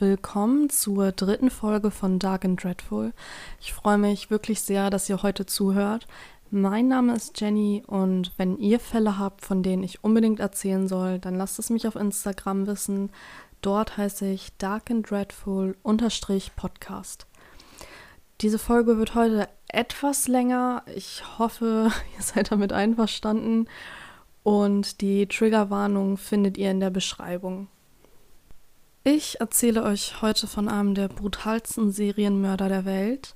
Willkommen zur dritten Folge von Dark and Dreadful. Ich freue mich wirklich sehr, dass ihr heute zuhört. Mein Name ist Jenny und wenn ihr Fälle habt, von denen ich unbedingt erzählen soll, dann lasst es mich auf Instagram wissen. Dort heiße ich Dark and Dreadful Podcast. Diese Folge wird heute etwas länger. Ich hoffe, ihr seid damit einverstanden. Und die Triggerwarnung findet ihr in der Beschreibung. Ich erzähle euch heute von einem der brutalsten Serienmörder der Welt.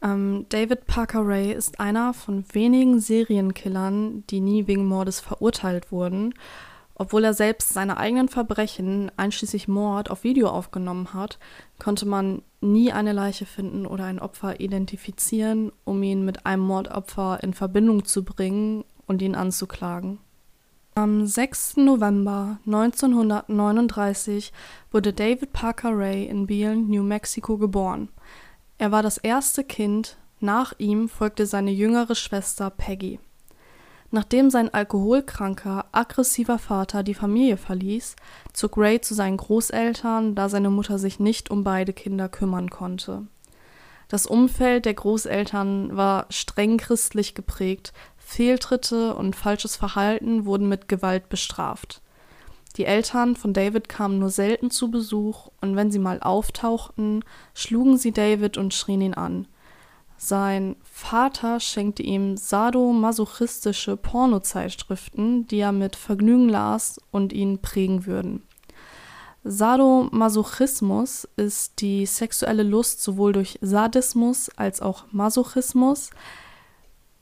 Ähm, David Parker Ray ist einer von wenigen Serienkillern, die nie wegen Mordes verurteilt wurden, obwohl er selbst seine eigenen Verbrechen, einschließlich Mord, auf Video aufgenommen hat, konnte man nie eine Leiche finden oder ein Opfer identifizieren, um ihn mit einem Mordopfer in Verbindung zu bringen und ihn anzuklagen. Am 6. November 1939 wurde David Parker Ray in Beale, New Mexico geboren. Er war das erste Kind, nach ihm folgte seine jüngere Schwester Peggy. Nachdem sein alkoholkranker, aggressiver Vater die Familie verließ, zog Ray zu seinen Großeltern, da seine Mutter sich nicht um beide Kinder kümmern konnte. Das Umfeld der Großeltern war streng christlich geprägt, Fehltritte und falsches Verhalten wurden mit Gewalt bestraft. Die Eltern von David kamen nur selten zu Besuch und wenn sie mal auftauchten, schlugen sie David und schrien ihn an. Sein Vater schenkte ihm sadomasochistische Pornozeitschriften, die er mit Vergnügen las und ihn prägen würden. Sadomasochismus ist die sexuelle Lust sowohl durch Sadismus als auch Masochismus,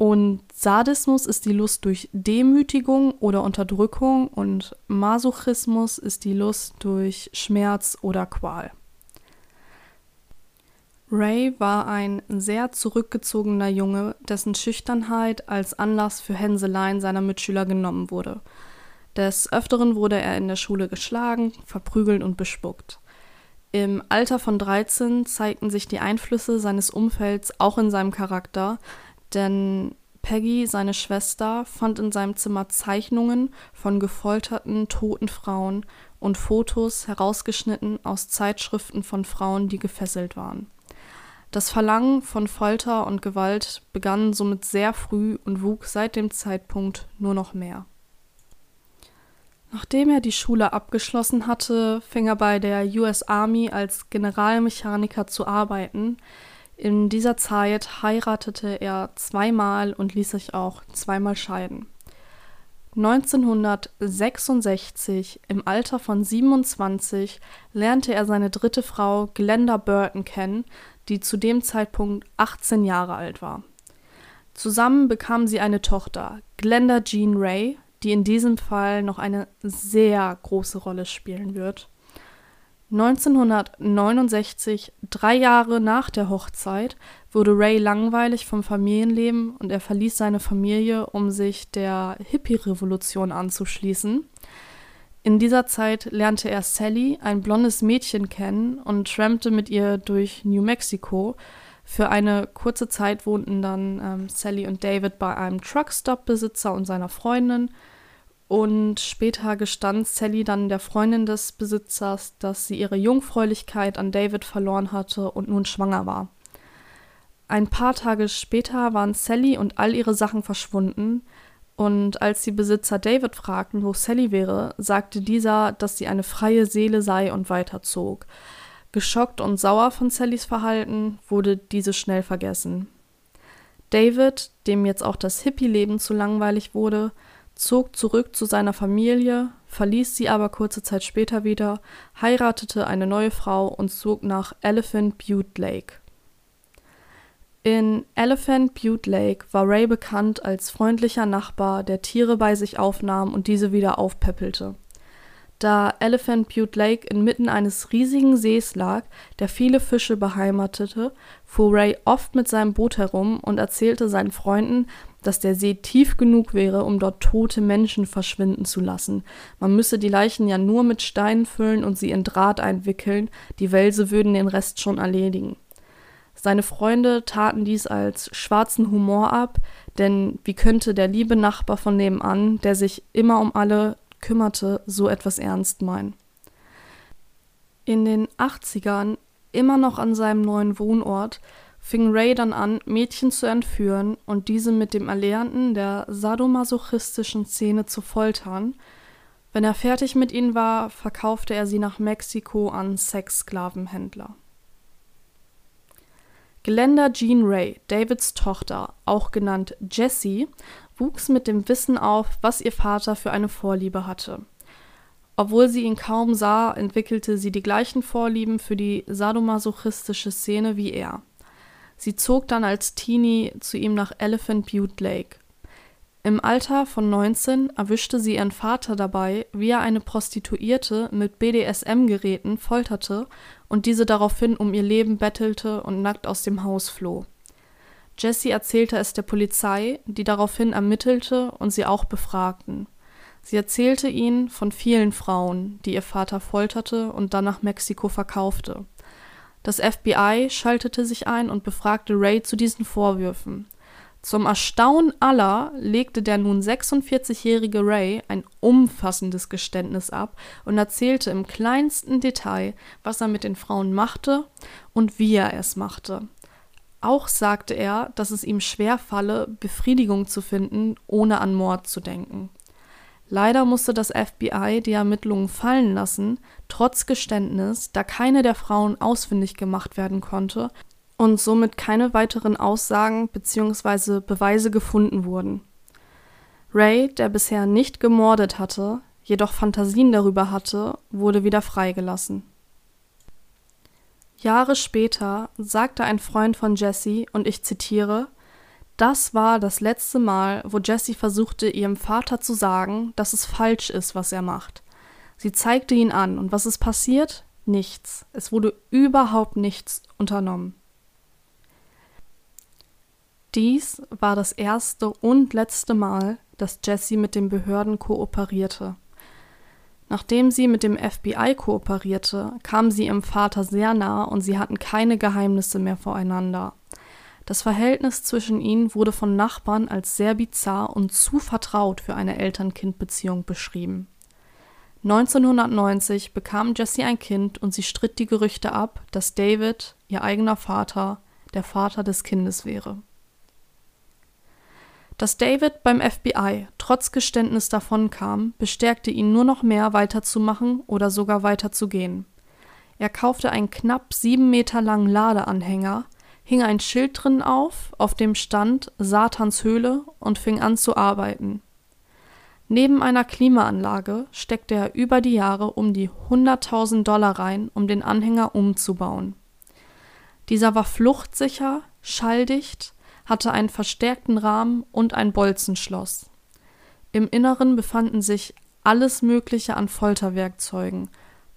und Sadismus ist die Lust durch Demütigung oder Unterdrückung und Masochismus ist die Lust durch Schmerz oder Qual. Ray war ein sehr zurückgezogener Junge, dessen Schüchternheit als Anlass für Hänseleien seiner Mitschüler genommen wurde. Des Öfteren wurde er in der Schule geschlagen, verprügelt und bespuckt. Im Alter von 13 zeigten sich die Einflüsse seines Umfelds auch in seinem Charakter, denn Peggy, seine Schwester, fand in seinem Zimmer Zeichnungen von gefolterten, toten Frauen und Fotos herausgeschnitten aus Zeitschriften von Frauen, die gefesselt waren. Das Verlangen von Folter und Gewalt begann somit sehr früh und wuchs seit dem Zeitpunkt nur noch mehr. Nachdem er die Schule abgeschlossen hatte, fing er bei der US Army als Generalmechaniker zu arbeiten, in dieser Zeit heiratete er zweimal und ließ sich auch zweimal scheiden. 1966, im Alter von 27, lernte er seine dritte Frau Glenda Burton kennen, die zu dem Zeitpunkt 18 Jahre alt war. Zusammen bekamen sie eine Tochter, Glenda Jean Ray, die in diesem Fall noch eine sehr große Rolle spielen wird. 1969, drei Jahre nach der Hochzeit, wurde Ray langweilig vom Familienleben und er verließ seine Familie, um sich der Hippie-Revolution anzuschließen. In dieser Zeit lernte er Sally, ein blondes Mädchen, kennen und trampte mit ihr durch New Mexico. Für eine kurze Zeit wohnten dann ähm, Sally und David bei einem Truckstop-Besitzer und seiner Freundin. Und später gestand Sally dann der Freundin des Besitzers, dass sie ihre Jungfräulichkeit an David verloren hatte und nun schwanger war. Ein paar Tage später waren Sally und all ihre Sachen verschwunden, und als die Besitzer David fragten, wo Sally wäre, sagte dieser, dass sie eine freie Seele sei und weiterzog. Geschockt und sauer von Sallys Verhalten wurde diese schnell vergessen. David, dem jetzt auch das Hippie-Leben zu langweilig wurde, zog zurück zu seiner Familie, verließ sie aber kurze Zeit später wieder, heiratete eine neue Frau und zog nach Elephant Butte Lake. In Elephant Butte Lake war Ray bekannt als freundlicher Nachbar, der Tiere bei sich aufnahm und diese wieder aufpäppelte. Da Elephant Butte Lake inmitten eines riesigen Sees lag, der viele Fische beheimatete, fuhr Ray oft mit seinem Boot herum und erzählte seinen Freunden, dass der See tief genug wäre, um dort tote Menschen verschwinden zu lassen. Man müsse die Leichen ja nur mit Steinen füllen und sie in Draht einwickeln, die Wälse würden den Rest schon erledigen. Seine Freunde taten dies als schwarzen Humor ab, denn wie könnte der liebe Nachbar von nebenan, der sich immer um alle kümmerte, so etwas ernst meinen? In den 80ern, immer noch an seinem neuen Wohnort, fing Ray dann an, Mädchen zu entführen und diese mit dem Erlernen der sadomasochistischen Szene zu foltern. Wenn er fertig mit ihnen war, verkaufte er sie nach Mexiko an Sexsklavenhändler. Glenda Jean Ray, Davids Tochter, auch genannt Jessie, wuchs mit dem Wissen auf, was ihr Vater für eine Vorliebe hatte. Obwohl sie ihn kaum sah, entwickelte sie die gleichen Vorlieben für die sadomasochistische Szene wie er. Sie zog dann als Teenie zu ihm nach Elephant Butte Lake. Im Alter von 19 erwischte sie ihren Vater dabei, wie er eine Prostituierte mit BDSM-Geräten folterte und diese daraufhin um ihr Leben bettelte und nackt aus dem Haus floh. Jessie erzählte es der Polizei, die daraufhin ermittelte und sie auch befragten. Sie erzählte ihnen von vielen Frauen, die ihr Vater folterte und dann nach Mexiko verkaufte. Das FBI schaltete sich ein und befragte Ray zu diesen Vorwürfen. Zum Erstaunen aller legte der nun 46-jährige Ray ein umfassendes Geständnis ab und erzählte im kleinsten Detail, was er mit den Frauen machte und wie er es machte. Auch sagte er, dass es ihm schwer falle, Befriedigung zu finden, ohne an Mord zu denken. Leider musste das FBI die Ermittlungen fallen lassen, trotz Geständnis, da keine der Frauen ausfindig gemacht werden konnte und somit keine weiteren Aussagen bzw. Beweise gefunden wurden. Ray, der bisher nicht gemordet hatte, jedoch Fantasien darüber hatte, wurde wieder freigelassen. Jahre später sagte ein Freund von Jesse, und ich zitiere, das war das letzte Mal, wo Jessie versuchte, ihrem Vater zu sagen, dass es falsch ist, was er macht. Sie zeigte ihn an, und was ist passiert? Nichts. Es wurde überhaupt nichts unternommen. Dies war das erste und letzte Mal, dass Jessie mit den Behörden kooperierte. Nachdem sie mit dem FBI kooperierte, kam sie ihrem Vater sehr nah und sie hatten keine Geheimnisse mehr voreinander. Das Verhältnis zwischen ihnen wurde von Nachbarn als sehr bizarr und zu vertraut für eine Eltern-Kind-Beziehung beschrieben. 1990 bekam Jessie ein Kind und sie stritt die Gerüchte ab, dass David, ihr eigener Vater, der Vater des Kindes wäre. Dass David beim FBI trotz Geständnis davonkam, bestärkte ihn nur noch mehr weiterzumachen oder sogar weiterzugehen. Er kaufte einen knapp sieben Meter langen Ladeanhänger, hing ein Schild drin auf, auf dem stand Satans Höhle und fing an zu arbeiten. Neben einer Klimaanlage steckte er über die Jahre um die 100.000 Dollar rein, um den Anhänger umzubauen. Dieser war fluchtsicher, schalldicht, hatte einen verstärkten Rahmen und ein Bolzenschloss. Im Inneren befanden sich alles Mögliche an Folterwerkzeugen,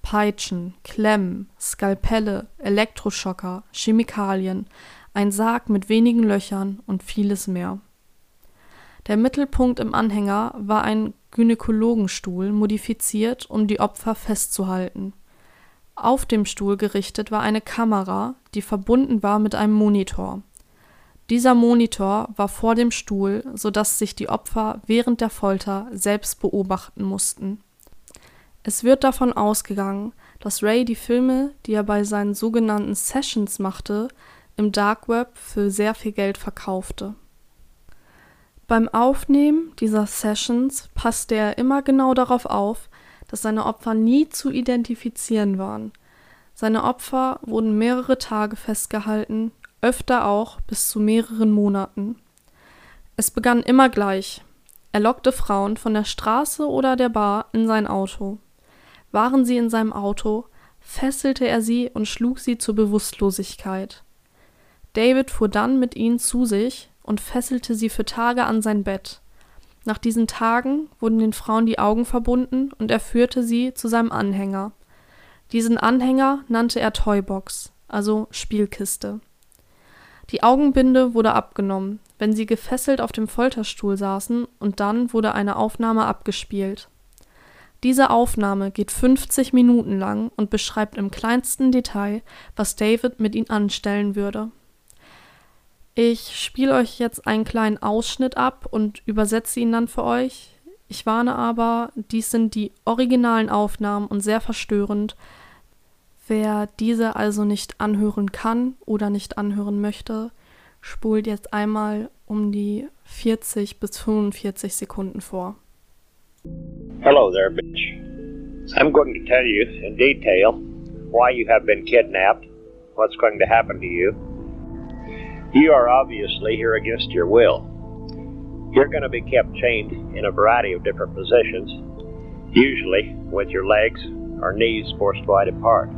Peitschen, Klemmen, Skalpelle, Elektroschocker, Chemikalien, ein Sarg mit wenigen Löchern und vieles mehr. Der Mittelpunkt im Anhänger war ein Gynäkologenstuhl modifiziert, um die Opfer festzuhalten. Auf dem Stuhl gerichtet war eine Kamera, die verbunden war mit einem Monitor. Dieser Monitor war vor dem Stuhl, so dass sich die Opfer während der Folter selbst beobachten mussten es wird davon ausgegangen, dass Ray die Filme, die er bei seinen sogenannten Sessions machte, im Dark Web für sehr viel Geld verkaufte. Beim Aufnehmen dieser Sessions passte er immer genau darauf auf, dass seine Opfer nie zu identifizieren waren. Seine Opfer wurden mehrere Tage festgehalten, öfter auch bis zu mehreren Monaten. Es begann immer gleich. Er lockte Frauen von der Straße oder der Bar in sein Auto. Waren sie in seinem Auto, fesselte er sie und schlug sie zur Bewusstlosigkeit. David fuhr dann mit ihnen zu sich und fesselte sie für Tage an sein Bett. Nach diesen Tagen wurden den Frauen die Augen verbunden und er führte sie zu seinem Anhänger. Diesen Anhänger nannte er Toybox, also Spielkiste. Die Augenbinde wurde abgenommen, wenn sie gefesselt auf dem Folterstuhl saßen, und dann wurde eine Aufnahme abgespielt. Diese Aufnahme geht 50 Minuten lang und beschreibt im kleinsten Detail, was David mit ihnen anstellen würde. Ich spiele euch jetzt einen kleinen Ausschnitt ab und übersetze ihn dann für euch. Ich warne aber, dies sind die originalen Aufnahmen und sehr verstörend. Wer diese also nicht anhören kann oder nicht anhören möchte, spult jetzt einmal um die 40 bis 45 Sekunden vor. Hello there, bitch. I'm going to tell you in detail why you have been kidnapped, what's going to happen to you. You are obviously here against your will. You're going to be kept chained in a variety of different positions, usually with your legs or knees forced wide apart.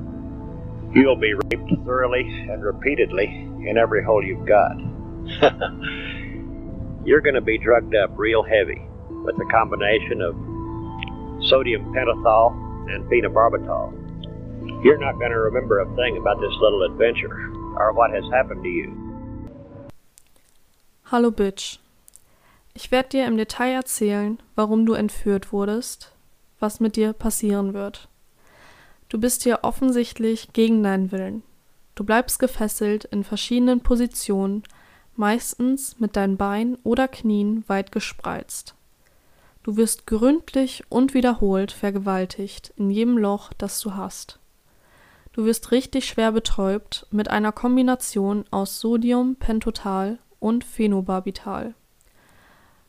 You'll be raped thoroughly and repeatedly in every hole you've got. You're going to be drugged up real heavy with a combination of sodium pentothal and phenobarbital. You're not going to remember a thing about this little adventure or what has happened to you. Hallo Bitch. Ich werde dir im Detail erzählen, warum du entführt wurdest, was mit dir passieren wird. Du bist hier offensichtlich gegen deinen Willen. Du bleibst gefesselt in verschiedenen Positionen, meistens mit deinen Beinen oder Knien weit gespreizt. Du wirst gründlich und wiederholt vergewaltigt in jedem Loch, das du hast. Du wirst richtig schwer betäubt mit einer Kombination aus Sodium, Pentotal und Phenobarbital.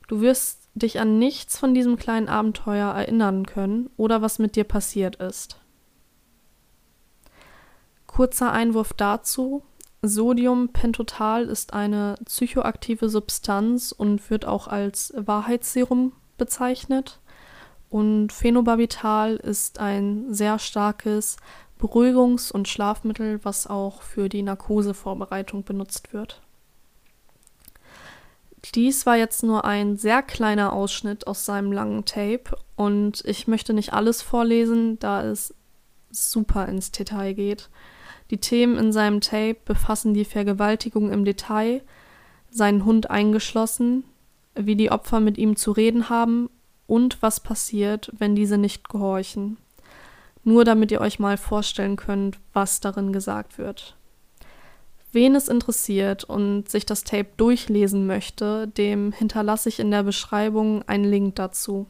Du wirst dich an nichts von diesem kleinen Abenteuer erinnern können oder was mit dir passiert ist. Kurzer Einwurf dazu. Sodiumpentotal ist eine psychoaktive Substanz und wird auch als Wahrheitsserum bezeichnet. Und Phenobarbital ist ein sehr starkes Beruhigungs- und Schlafmittel, was auch für die Narkosevorbereitung benutzt wird. Dies war jetzt nur ein sehr kleiner Ausschnitt aus seinem langen Tape und ich möchte nicht alles vorlesen, da es super ins Detail geht. Die Themen in seinem Tape befassen die Vergewaltigung im Detail, seinen Hund eingeschlossen, wie die Opfer mit ihm zu reden haben und was passiert, wenn diese nicht gehorchen. Nur damit ihr euch mal vorstellen könnt, was darin gesagt wird. Wen es interessiert und sich das Tape durchlesen möchte, dem hinterlasse ich in der Beschreibung einen Link dazu.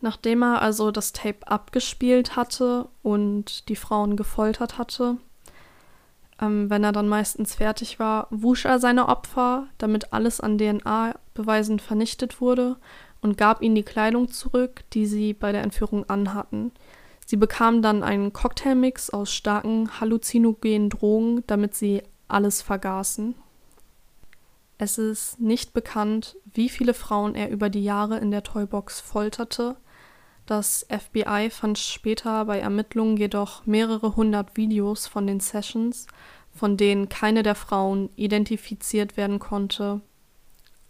Nachdem er also das Tape abgespielt hatte und die Frauen gefoltert hatte, ähm, wenn er dann meistens fertig war, wusch er seine Opfer, damit alles an DNA-Beweisen vernichtet wurde und gab ihnen die Kleidung zurück, die sie bei der Entführung anhatten. Sie bekamen dann einen Cocktailmix aus starken halluzinogenen Drogen, damit sie alles vergaßen. Es ist nicht bekannt, wie viele Frauen er über die Jahre in der Toybox folterte, das FBI fand später bei Ermittlungen jedoch mehrere hundert Videos von den Sessions, von denen keine der Frauen identifiziert werden konnte,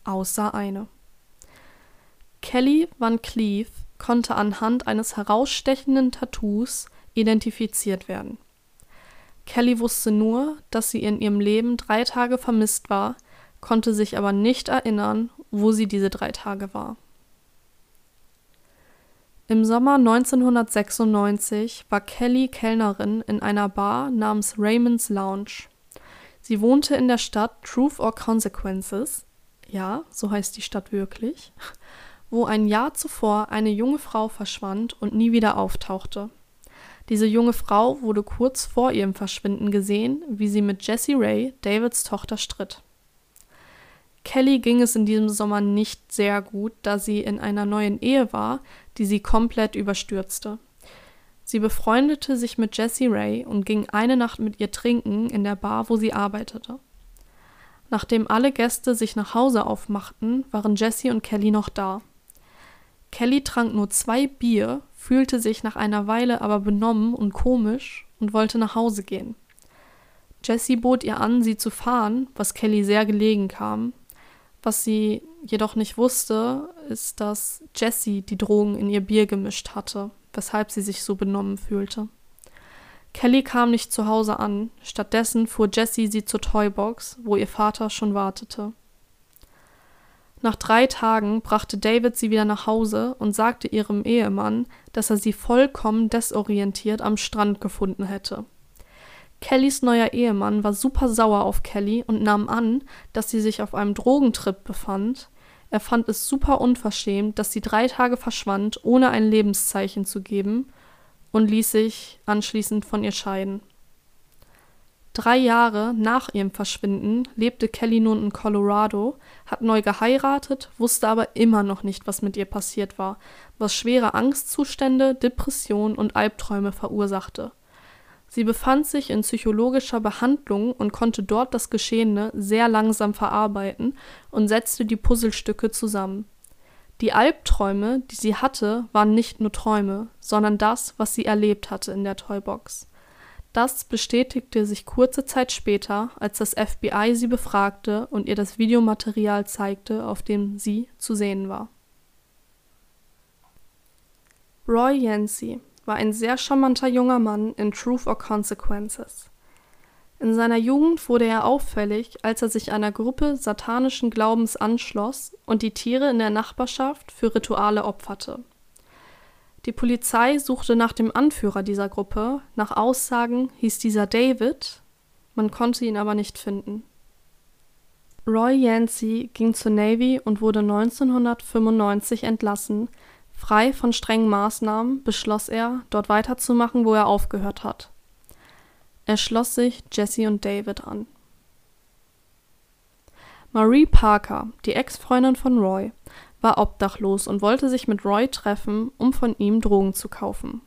außer eine. Kelly Van Cleef konnte anhand eines herausstechenden Tattoos identifiziert werden. Kelly wusste nur, dass sie in ihrem Leben drei Tage vermisst war, konnte sich aber nicht erinnern, wo sie diese drei Tage war. Im Sommer 1996 war Kelly Kellnerin in einer Bar namens Raymond's Lounge. Sie wohnte in der Stadt Truth or Consequences, ja, so heißt die Stadt wirklich, wo ein Jahr zuvor eine junge Frau verschwand und nie wieder auftauchte. Diese junge Frau wurde kurz vor ihrem Verschwinden gesehen, wie sie mit Jessie Ray, Davids Tochter, stritt. Kelly ging es in diesem Sommer nicht sehr gut, da sie in einer neuen Ehe war, die sie komplett überstürzte. Sie befreundete sich mit Jessie Ray und ging eine Nacht mit ihr trinken in der Bar, wo sie arbeitete. Nachdem alle Gäste sich nach Hause aufmachten, waren Jessie und Kelly noch da. Kelly trank nur zwei Bier, fühlte sich nach einer Weile aber benommen und komisch und wollte nach Hause gehen. Jessie bot ihr an, sie zu fahren, was Kelly sehr gelegen kam, was sie jedoch nicht wusste, ist, dass Jessie die Drogen in ihr Bier gemischt hatte, weshalb sie sich so benommen fühlte. Kelly kam nicht zu Hause an, stattdessen fuhr Jessie sie zur Toybox, wo ihr Vater schon wartete. Nach drei Tagen brachte David sie wieder nach Hause und sagte ihrem Ehemann, dass er sie vollkommen desorientiert am Strand gefunden hätte. Kellys neuer Ehemann war super sauer auf Kelly und nahm an, dass sie sich auf einem Drogentrip befand. Er fand es super unverschämt, dass sie drei Tage verschwand, ohne ein Lebenszeichen zu geben. und ließ sich anschließend von ihr scheiden. Drei Jahre nach ihrem Verschwinden lebte Kelly nun in Colorado, hat neu geheiratet, wusste aber immer noch nicht, was mit ihr passiert war, was schwere Angstzustände, Depressionen und Albträume verursachte. Sie befand sich in psychologischer Behandlung und konnte dort das Geschehene sehr langsam verarbeiten und setzte die Puzzlestücke zusammen. Die Albträume, die sie hatte, waren nicht nur Träume, sondern das, was sie erlebt hatte in der Toybox. Das bestätigte sich kurze Zeit später, als das FBI sie befragte und ihr das Videomaterial zeigte, auf dem sie zu sehen war. Roy Yancey war ein sehr charmanter junger Mann in Truth or Consequences. In seiner Jugend wurde er auffällig, als er sich einer Gruppe satanischen Glaubens anschloss und die Tiere in der Nachbarschaft für Rituale opferte. Die Polizei suchte nach dem Anführer dieser Gruppe, nach Aussagen hieß dieser David, man konnte ihn aber nicht finden. Roy Yancey ging zur Navy und wurde 1995 entlassen. Frei von strengen Maßnahmen beschloss er, dort weiterzumachen, wo er aufgehört hat. Er schloss sich Jesse und David an. Marie Parker, die Ex-Freundin von Roy, war obdachlos und wollte sich mit Roy treffen, um von ihm Drogen zu kaufen.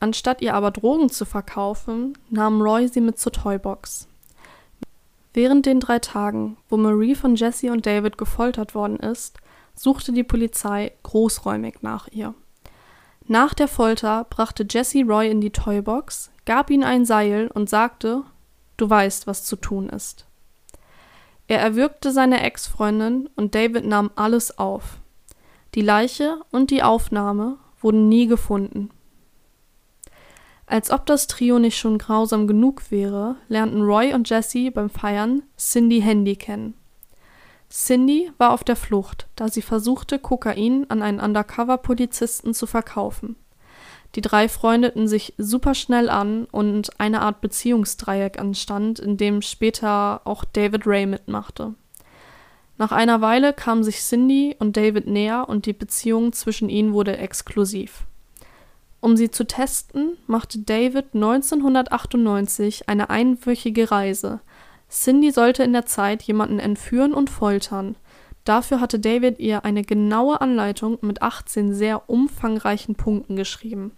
Anstatt ihr aber Drogen zu verkaufen, nahm Roy sie mit zur Toybox. Während den drei Tagen, wo Marie von Jesse und David gefoltert worden ist, suchte die Polizei großräumig nach ihr. Nach der Folter brachte Jesse Roy in die Toybox, gab ihm ein Seil und sagte: Du weißt, was zu tun ist. Er erwürgte seine Ex-Freundin und David nahm alles auf. Die Leiche und die Aufnahme wurden nie gefunden. Als ob das Trio nicht schon grausam genug wäre, lernten Roy und Jesse beim Feiern Cindy Handy kennen. Cindy war auf der Flucht, da sie versuchte, Kokain an einen Undercover-Polizisten zu verkaufen. Die drei freundeten sich superschnell an und eine Art Beziehungsdreieck entstand, in dem später auch David Ray mitmachte. Nach einer Weile kamen sich Cindy und David näher und die Beziehung zwischen ihnen wurde exklusiv. Um sie zu testen, machte David 1998 eine einwöchige Reise. Cindy sollte in der Zeit jemanden entführen und foltern. Dafür hatte David ihr eine genaue Anleitung mit 18 sehr umfangreichen Punkten geschrieben.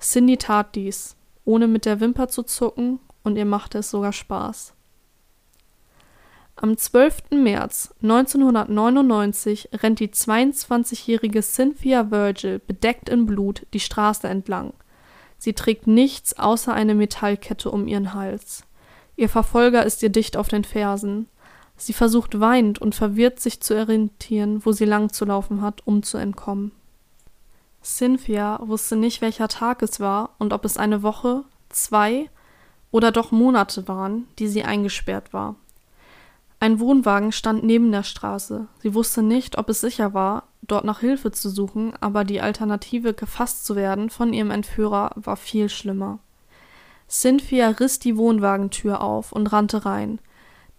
Cindy tat dies, ohne mit der Wimper zu zucken, und ihr machte es sogar Spaß. Am 12. März 1999 rennt die 22-jährige Cynthia Virgil bedeckt in Blut die Straße entlang. Sie trägt nichts außer eine Metallkette um ihren Hals. Ihr Verfolger ist ihr dicht auf den Fersen. Sie versucht weinend und verwirrt sich zu orientieren, wo sie lang zu laufen hat, um zu entkommen. Cynthia wusste nicht, welcher Tag es war und ob es eine Woche, zwei oder doch Monate waren, die sie eingesperrt war. Ein Wohnwagen stand neben der Straße. Sie wusste nicht, ob es sicher war, dort nach Hilfe zu suchen, aber die Alternative, gefasst zu werden von ihrem Entführer, war viel schlimmer. Cynthia riss die Wohnwagentür auf und rannte rein.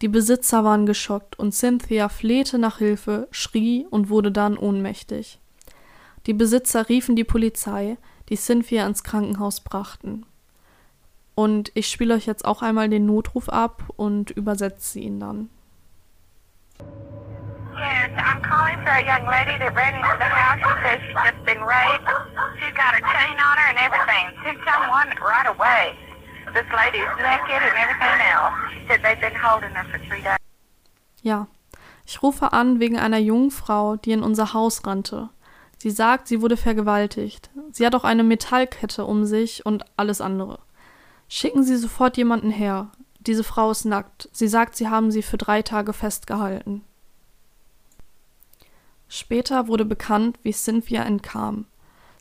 Die Besitzer waren geschockt und Cynthia flehte nach Hilfe, schrie und wurde dann ohnmächtig. Die Besitzer riefen die Polizei, die Cynthia ins Krankenhaus brachten. Und ich spiele euch jetzt auch einmal den Notruf ab und übersetze ihn dann. Yes, I'm calling for a young lady that ran into the house. She says she's just been raped. She's got a chain on her and everything. Send someone right away. This lady's naked and everything else. She said they've been holding her for three days. Ja, ich rufe an wegen einer jungen Frau, die in unser Haus rannte. Sie sagt, sie wurde vergewaltigt. Sie hat auch eine Metallkette um sich und alles andere. Schicken Sie sofort jemanden her. Diese Frau ist nackt. Sie sagt, Sie haben sie für drei Tage festgehalten. Später wurde bekannt, wie Cynthia entkam.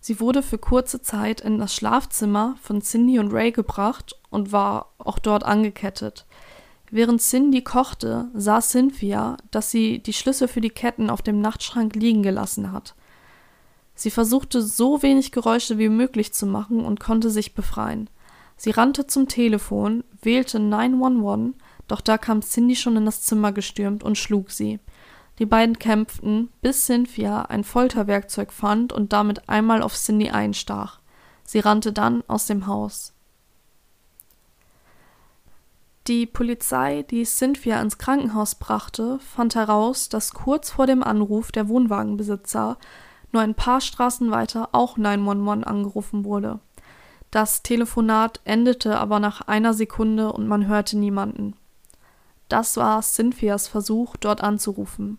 Sie wurde für kurze Zeit in das Schlafzimmer von Cindy und Ray gebracht und war auch dort angekettet. Während Cindy kochte, sah Cynthia, dass sie die Schlüssel für die Ketten auf dem Nachtschrank liegen gelassen hat. Sie versuchte so wenig Geräusche wie möglich zu machen und konnte sich befreien. Sie rannte zum Telefon, wählte 911, doch da kam Cindy schon in das Zimmer gestürmt und schlug sie. Die beiden kämpften, bis Cynthia ein Folterwerkzeug fand und damit einmal auf Cindy einstach. Sie rannte dann aus dem Haus. Die Polizei, die Cynthia ins Krankenhaus brachte, fand heraus, dass kurz vor dem Anruf der Wohnwagenbesitzer nur ein paar Straßen weiter auch 911 angerufen wurde. Das Telefonat endete aber nach einer Sekunde und man hörte niemanden. Das war Cynthias Versuch, dort anzurufen.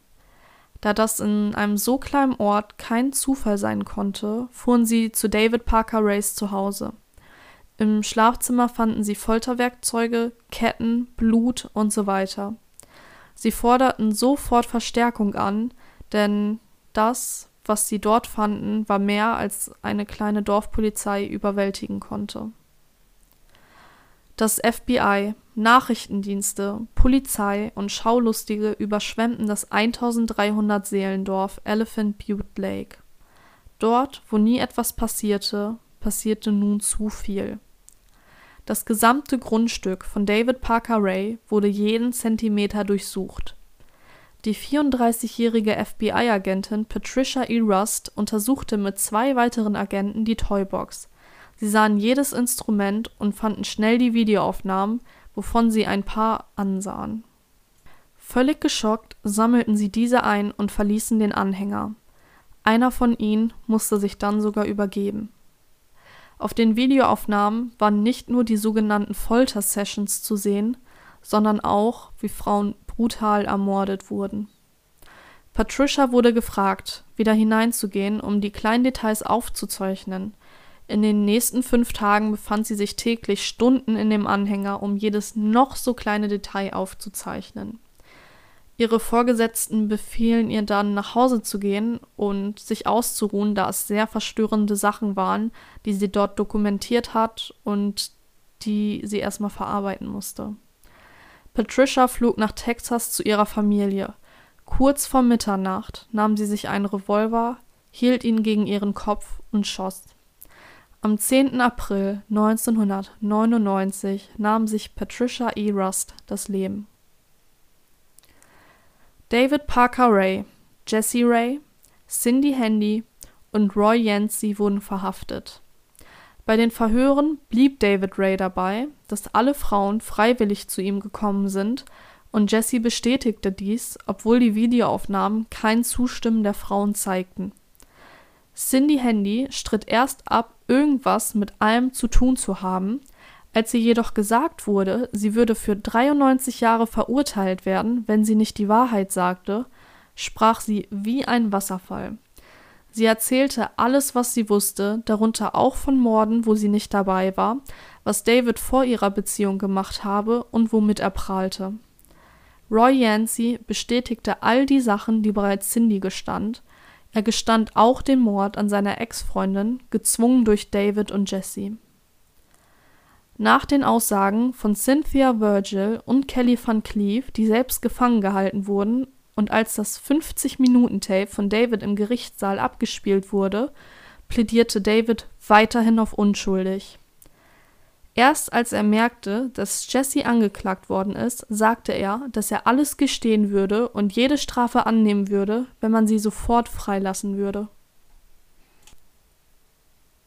Da das in einem so kleinen Ort kein Zufall sein konnte, fuhren sie zu David Parker Rays zu Hause. Im Schlafzimmer fanden sie Folterwerkzeuge, Ketten, Blut und so weiter. Sie forderten sofort Verstärkung an, denn das, was sie dort fanden, war mehr als eine kleine Dorfpolizei überwältigen konnte. Das FBI, Nachrichtendienste, Polizei und Schaulustige überschwemmten das 1300 Seelendorf Elephant Butte Lake. Dort, wo nie etwas passierte, passierte nun zu viel. Das gesamte Grundstück von David Parker Ray wurde jeden Zentimeter durchsucht. Die 34-jährige FBI-Agentin Patricia E. Rust untersuchte mit zwei weiteren Agenten die Toybox. Sie sahen jedes Instrument und fanden schnell die Videoaufnahmen, wovon sie ein paar ansahen. Völlig geschockt sammelten sie diese ein und verließen den Anhänger. Einer von ihnen musste sich dann sogar übergeben. Auf den Videoaufnahmen waren nicht nur die sogenannten Folter-Sessions zu sehen, sondern auch, wie Frauen brutal ermordet wurden. Patricia wurde gefragt, wieder hineinzugehen, um die kleinen Details aufzuzeichnen. In den nächsten fünf Tagen befand sie sich täglich Stunden in dem Anhänger, um jedes noch so kleine Detail aufzuzeichnen. Ihre Vorgesetzten befehlen ihr dann, nach Hause zu gehen und sich auszuruhen, da es sehr verstörende Sachen waren, die sie dort dokumentiert hat und die sie erstmal verarbeiten musste. Patricia flog nach Texas zu ihrer Familie. Kurz vor Mitternacht nahm sie sich einen Revolver, hielt ihn gegen ihren Kopf und schoss. Am 10. April 1999 nahm sich Patricia E. Rust das Leben. David Parker Ray, Jesse Ray, Cindy Handy und Roy Yancey wurden verhaftet. Bei den Verhören blieb David Ray dabei, dass alle Frauen freiwillig zu ihm gekommen sind, und Jesse bestätigte dies, obwohl die Videoaufnahmen kein Zustimmen der Frauen zeigten. Cindy Handy stritt erst ab, irgendwas mit allem zu tun zu haben, als ihr jedoch gesagt wurde, sie würde für 93 Jahre verurteilt werden, wenn sie nicht die Wahrheit sagte, sprach sie wie ein Wasserfall. Sie erzählte alles, was sie wusste, darunter auch von Morden, wo sie nicht dabei war, was David vor ihrer Beziehung gemacht habe und womit er prahlte. Roy Yancey bestätigte all die Sachen, die bereits Cindy gestand. Er gestand auch den Mord an seiner Ex-Freundin, gezwungen durch David und Jesse. Nach den Aussagen von Cynthia Virgil und Kelly Van Cleef, die selbst gefangen gehalten wurden, und als das 50-Minuten-Tape von David im Gerichtssaal abgespielt wurde, plädierte David weiterhin auf unschuldig. Erst als er merkte, dass Jesse angeklagt worden ist, sagte er, dass er alles gestehen würde und jede Strafe annehmen würde, wenn man sie sofort freilassen würde.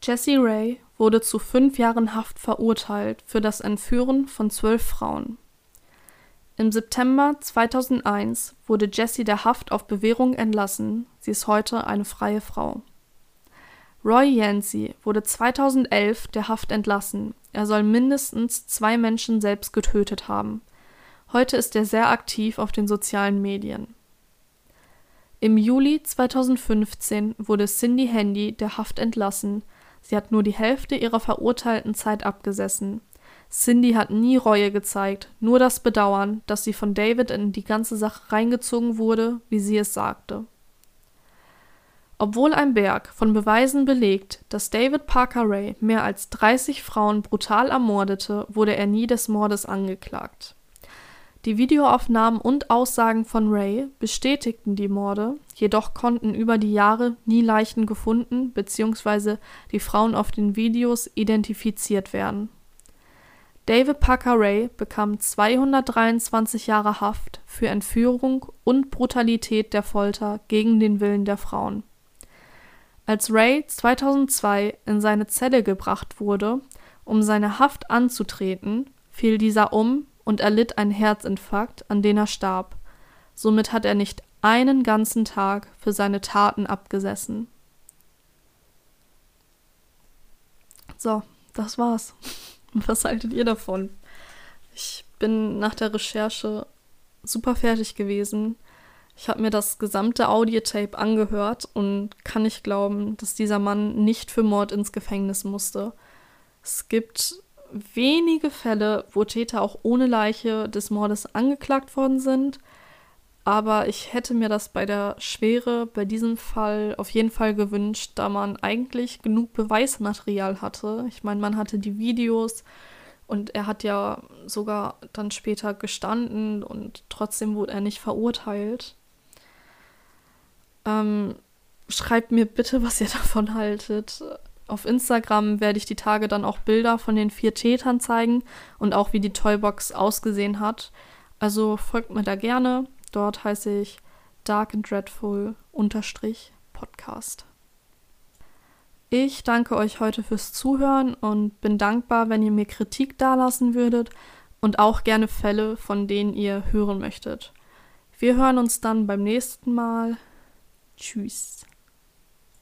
Jesse Ray wurde zu fünf Jahren Haft verurteilt für das Entführen von zwölf Frauen. Im September 2001 wurde Jessie der Haft auf Bewährung entlassen, sie ist heute eine freie Frau. Roy Yancey wurde 2011 der Haft entlassen, er soll mindestens zwei Menschen selbst getötet haben. Heute ist er sehr aktiv auf den sozialen Medien. Im Juli 2015 wurde Cindy Handy der Haft entlassen, Sie hat nur die Hälfte ihrer verurteilten Zeit abgesessen. Cindy hat nie Reue gezeigt, nur das Bedauern, dass sie von David in die ganze Sache reingezogen wurde, wie sie es sagte. Obwohl ein Berg von Beweisen belegt, dass David Parker Ray mehr als 30 Frauen brutal ermordete, wurde er nie des Mordes angeklagt. Die Videoaufnahmen und Aussagen von Ray bestätigten die Morde, jedoch konnten über die Jahre nie Leichen gefunden bzw. die Frauen auf den Videos identifiziert werden. David Parker Ray bekam 223 Jahre Haft für Entführung und Brutalität der Folter gegen den Willen der Frauen. Als Ray 2002 in seine Zelle gebracht wurde, um seine Haft anzutreten, fiel dieser um und erlitt einen Herzinfarkt, an den er starb. Somit hat er nicht einen ganzen Tag für seine Taten abgesessen. So, das war's. Was haltet ihr davon? Ich bin nach der Recherche super fertig gewesen. Ich habe mir das gesamte Audiotape angehört und kann nicht glauben, dass dieser Mann nicht für Mord ins Gefängnis musste. Es gibt wenige Fälle, wo Täter auch ohne Leiche des Mordes angeklagt worden sind. Aber ich hätte mir das bei der Schwere, bei diesem Fall auf jeden Fall gewünscht, da man eigentlich genug Beweismaterial hatte. Ich meine, man hatte die Videos und er hat ja sogar dann später gestanden und trotzdem wurde er nicht verurteilt. Ähm, schreibt mir bitte, was ihr davon haltet. Auf Instagram werde ich die Tage dann auch Bilder von den vier Tätern zeigen und auch wie die Toybox ausgesehen hat. Also folgt mir da gerne. Dort heiße ich Dark and Dreadful Podcast. Ich danke euch heute fürs Zuhören und bin dankbar, wenn ihr mir Kritik dalassen würdet und auch gerne Fälle, von denen ihr hören möchtet. Wir hören uns dann beim nächsten Mal. Tschüss.